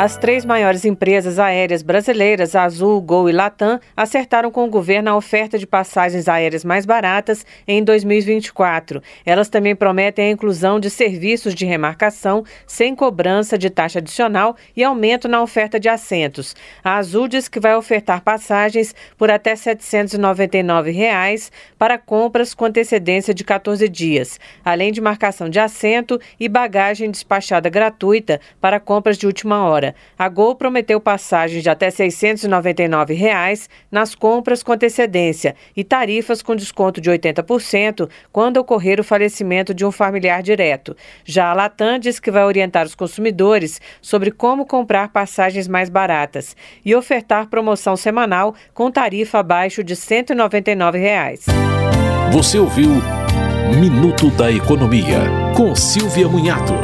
As três maiores empresas aéreas brasileiras, Azul, Gol e Latam, acertaram com o governo a oferta de passagens aéreas mais baratas em 2024. Elas também prometem a inclusão de serviços de remarcação sem cobrança de taxa adicional e aumento na oferta de assentos. A Azul diz que vai ofertar passagens por até 799 reais para compras com antecedência de 14 dias, além de marcação de assento e bagagem despachada gratuita para compras de última hora. A Gol prometeu passagens de até 699 reais nas compras com antecedência e tarifas com desconto de 80% quando ocorrer o falecimento de um familiar direto. Já a Latam diz que vai orientar os consumidores sobre como comprar passagens mais baratas e ofertar promoção semanal com tarifa abaixo de 199 reais. Você ouviu Minuto da Economia, com Silvia Munhato.